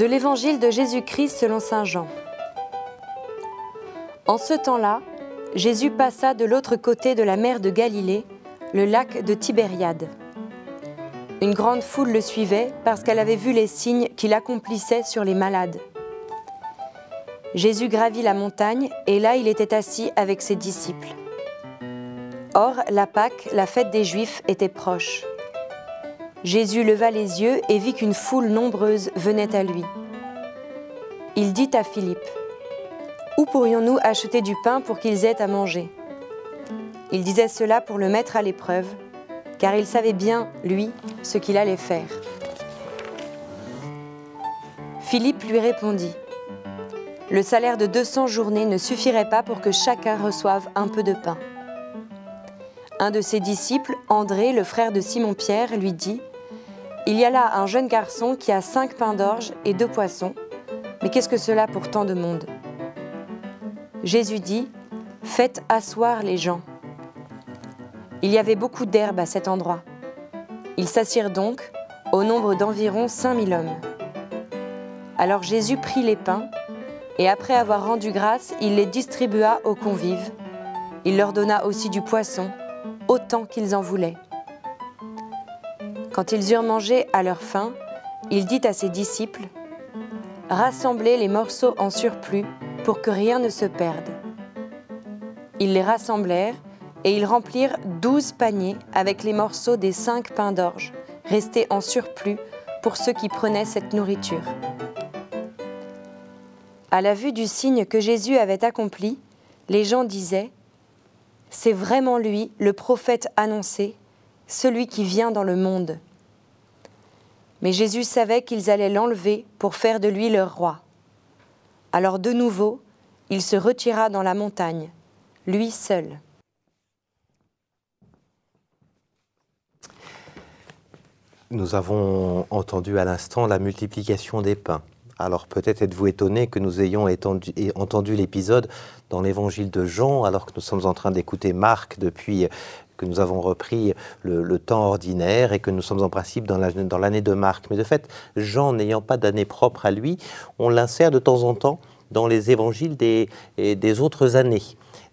De l'Évangile de Jésus-Christ selon Saint Jean. En ce temps-là, Jésus passa de l'autre côté de la mer de Galilée, le lac de Tibériade. Une grande foule le suivait parce qu'elle avait vu les signes qu'il accomplissait sur les malades. Jésus gravit la montagne et là il était assis avec ses disciples. Or, la Pâque, la fête des Juifs, était proche. Jésus leva les yeux et vit qu'une foule nombreuse venait à lui. Il dit à Philippe, Où pourrions-nous acheter du pain pour qu'ils aient à manger? Il disait cela pour le mettre à l'épreuve, car il savait bien, lui, ce qu'il allait faire. Philippe lui répondit, Le salaire de 200 journées ne suffirait pas pour que chacun reçoive un peu de pain. Un de ses disciples, André, le frère de Simon-Pierre, lui dit, Il y a là un jeune garçon qui a cinq pains d'orge et deux poissons, mais qu'est-ce que cela pour tant de monde? Jésus dit, Faites asseoir les gens. Il y avait beaucoup d'herbe à cet endroit. Ils s'assirent donc, au nombre d'environ cinq mille hommes. Alors Jésus prit les pains, et après avoir rendu grâce, il les distribua aux convives. Il leur donna aussi du poisson, autant qu'ils en voulaient. Quand ils eurent mangé à leur faim, il dit à ses disciples, Rassemblez les morceaux en surplus pour que rien ne se perde. Ils les rassemblèrent et ils remplirent douze paniers avec les morceaux des cinq pains d'orge, restés en surplus pour ceux qui prenaient cette nourriture. À la vue du signe que Jésus avait accompli, les gens disaient c'est vraiment lui, le prophète annoncé, celui qui vient dans le monde. Mais Jésus savait qu'ils allaient l'enlever pour faire de lui leur roi. Alors de nouveau, il se retira dans la montagne, lui seul. Nous avons entendu à l'instant la multiplication des pains. Alors peut-être êtes-vous étonné que nous ayons entendu l'épisode dans l'évangile de Jean, alors que nous sommes en train d'écouter Marc depuis que nous avons repris le, temps ordinaire et que nous sommes en principe dans l'année de Marc. Mais de fait, Jean n'ayant pas d'année propre à lui, on l'insère de temps en temps dans les évangiles des, autres années.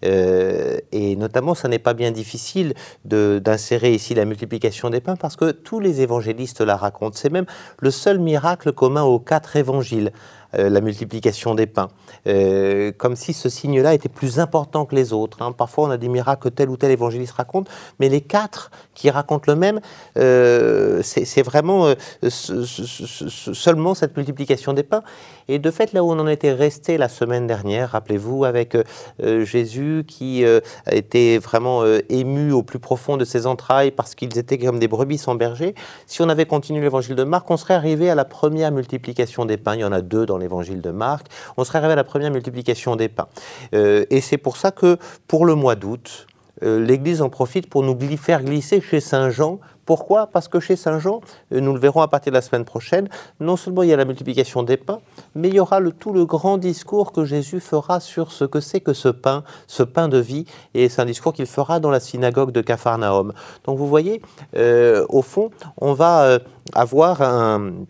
Euh, et notamment, ça n'est pas bien difficile d'insérer ici la multiplication des pains parce que tous les évangélistes la racontent. C'est même le seul miracle commun aux quatre évangiles. Euh, la multiplication des pains, euh, comme si ce signe-là était plus important que les autres. Hein. Parfois, on a des miracles que tel ou tel évangéliste raconte, mais les quatre qui racontent le même, euh, c'est vraiment seulement cette multiplication des pains. Et de fait, là où on en était resté la semaine dernière, rappelez-vous, avec Jésus qui a été vraiment ému au plus profond de ses entrailles parce qu'ils étaient comme des brebis sans berger, si on avait continué l'évangile de Marc, on serait arrivé à la première multiplication des pains. Il y en a deux dans l'évangile de Marc, on serait arrivé à la première multiplication des pains. Euh, et c'est pour ça que pour le mois d'août, euh, l'Église en profite pour nous faire glisser chez Saint Jean. Pourquoi? Parce que chez Saint Jean, euh, nous le verrons à partir de la semaine prochaine, non seulement il y a la multiplication des pains, mais il y aura tout le grand discours que Jésus fera sur ce que c'est que ce pain, ce pain de vie, et c'est un discours qu'il fera dans la synagogue de Capharnaüm. Donc vous voyez, au fond, on va avoir un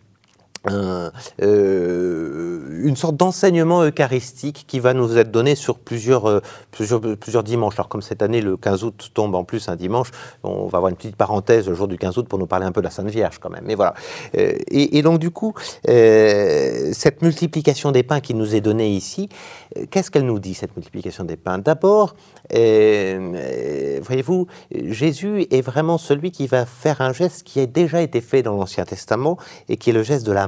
euh, une sorte d'enseignement eucharistique qui va nous être donné sur plusieurs, euh, plusieurs, dimanches. Alors comme cette année, le 15 août tombe en plus un dimanche, on va avoir une petite parenthèse le jour du 15 août pour nous parler un peu de la Sainte Vierge quand même. Mais voilà. Euh, et, donc du coup, cette multiplication des pains qui nous est donnée ici, qu'est-ce qu'elle nous dit, cette multiplication des pains? D'abord, voyez-vous, Jésus est vraiment celui qui va faire un geste qui a déjà été fait dans l'Ancien Testament et qui est le geste de la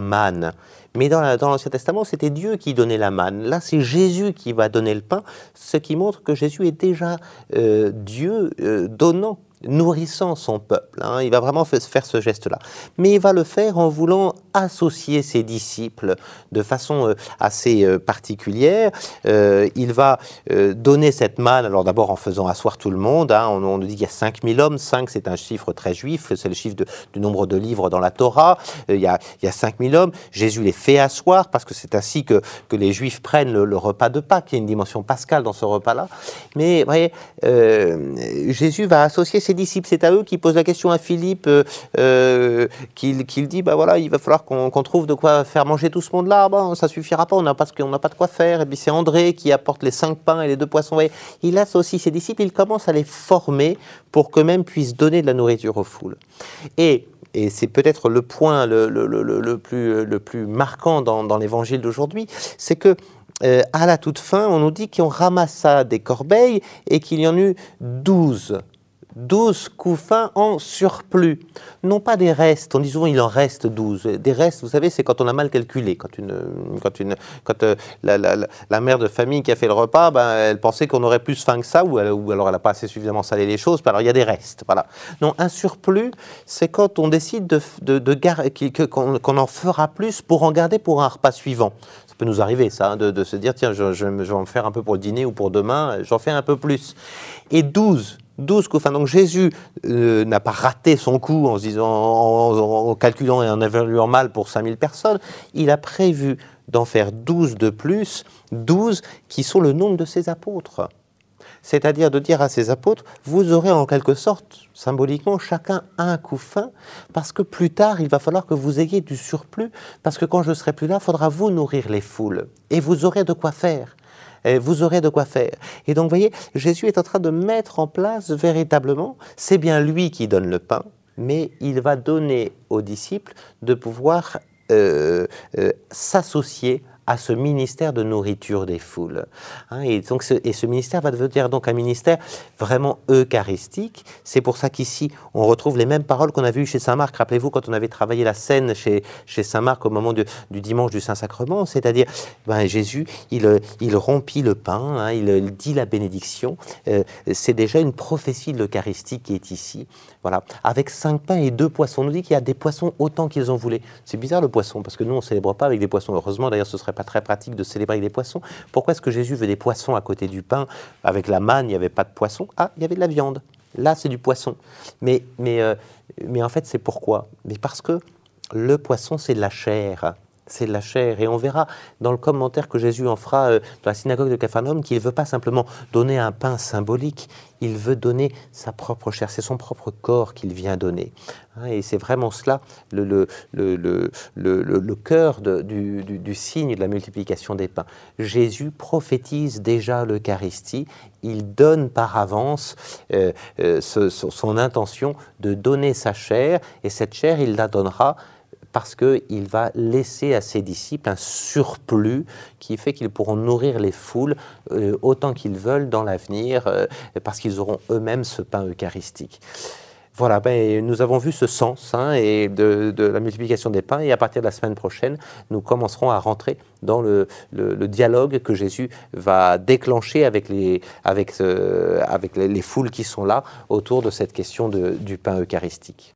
Mais dans l'Ancien Testament, c'était Dieu qui donnait la manne. Là, c'est Jésus qui va donner le pain, ce qui montre que Jésus est déjà euh, Dieu euh, donnant nourrissant son peuple. Hein. Il va vraiment faire ce geste-là. Mais il va le faire en voulant associer ses disciples de façon euh, assez euh, particulière. Euh, il va donner cette manne, alors d'abord en faisant asseoir tout le monde. Hein. On, nous dit qu'il y a 5000 hommes. 5, c'est un chiffre très juif. C'est le chiffre du nombre de livres dans la Torah. il, y a, il y a 5000 hommes. Jésus les fait asseoir parce que c'est ainsi que, que les juifs prennent le, repas de Pâques. Il y a une dimension pascale dans ce repas-là. Mais vous voyez, Jésus va associer ses disciples, c'est à eux qui posent la question à Philippe, qu'il dit, bah voilà, il va falloir qu'on trouve de quoi faire manger tout ce monde-là. Bon, ça suffira pas, on n'a pas, pas de quoi faire. Et puis c'est André qui apporte les cinq pains et les deux poissons. Il a aussi ses disciples, il commence à les former pour qu'eux-mêmes puissent donner de la nourriture aux foules. Et et c'est peut-être le point le, plus, le plus marquant dans, l'évangile d'aujourd'hui, c'est que euh, à la toute fin, on nous dit qu'on ramassa des corbeilles et qu'il y en eut douze. 12 couffins en surplus. Non pas des restes, on dit souvent il en reste 12. Des restes, vous savez, c'est quand on a mal calculé. Quand, une, quand, une, quand euh, la, mère de famille qui a fait le repas, ben, elle pensait qu'on aurait plus faim que ça, ou, alors elle n'a pas assez suffisamment salé les choses, alors il y a des restes. Voilà. Non, un surplus, c'est quand on décide de, de, de qu'on en fera plus pour en garder pour un repas suivant. Ça peut nous arriver, ça, hein, de, se dire, tiens, je, je, vais en faire un peu pour le dîner ou pour demain, j'en fais un peu plus. Et 12, 12 coups. donc Jésus euh, n'a pas raté son coup en, disant, en, calculant et en évaluant mal pour 5000 personnes. Il a prévu d'en faire 12 de plus, 12 qui sont le nombre de ses apôtres. C'est-à-dire de dire à ses apôtres, vous aurez en quelque sorte, symboliquement, chacun un coup fin, parce que plus tard, il va falloir que vous ayez du surplus, parce que quand je serai plus là, il faudra vous nourrir les foules, et vous aurez de quoi faire vous aurez de quoi faire. Et donc, vous voyez, Jésus est en train de mettre en place véritablement, c'est bien lui qui donne le pain, mais il va donner aux disciples de pouvoir euh, euh, s'associer à ce ministère de nourriture des foules. Hein, et, donc ce, et ce ministère va devenir donc un ministère vraiment eucharistique. C'est pour ça qu'ici, on retrouve les mêmes paroles qu'on a vues chez Saint Marc. Rappelez-vous, quand on avait travaillé la scène chez, chez Saint Marc au moment du dimanche du Saint-Sacrement, c'est-à-dire ben, Jésus, il, il rompit le pain, hein, il, dit la bénédiction. Euh, c'est déjà une prophétie de l'Eucharistie qui est ici. Voilà. Avec cinq pains et deux poissons. On nous dit qu'il y a des poissons autant qu'ils en voulaient. C'est bizarre le poisson, parce que nous, on ne célèbre pas avec des poissons. Heureusement, d'ailleurs, ce serait pas très pratique de célébrer avec des poissons. Pourquoi est-ce que Jésus veut des poissons à côté du pain Avec la manne, il n'y avait pas de poisson. Ah, il y avait de la viande. Là, c'est du poisson. Mais, mais, euh, mais en fait, c'est pourquoi? Mais parce que le poisson, c'est de la chair c'est la chair. Et on verra dans le commentaire que Jésus en fera euh, dans la synagogue de Capharnaüm qu'il ne veut pas simplement donner un pain symbolique, il veut donner sa propre chair, c'est son propre corps qu'il vient donner. Hein, et c'est vraiment cela le, cœur du, du, signe de la multiplication des pains. Jésus prophétise déjà l'Eucharistie, il donne par avance euh, euh, son intention de donner sa chair, et cette chair, il la donnera parce qu'il va laisser à ses disciples un surplus qui fait qu'ils pourront nourrir les foules euh, autant qu'ils veulent dans l'avenir, euh, parce qu'ils auront eux-mêmes ce pain eucharistique. Voilà, ben, nous avons vu ce sens hein, et de, la multiplication des pains et à partir de la semaine prochaine, nous commencerons à rentrer dans le, dialogue que Jésus va déclencher avec, les, avec, euh, avec les, foules qui sont là autour de cette question du pain eucharistique.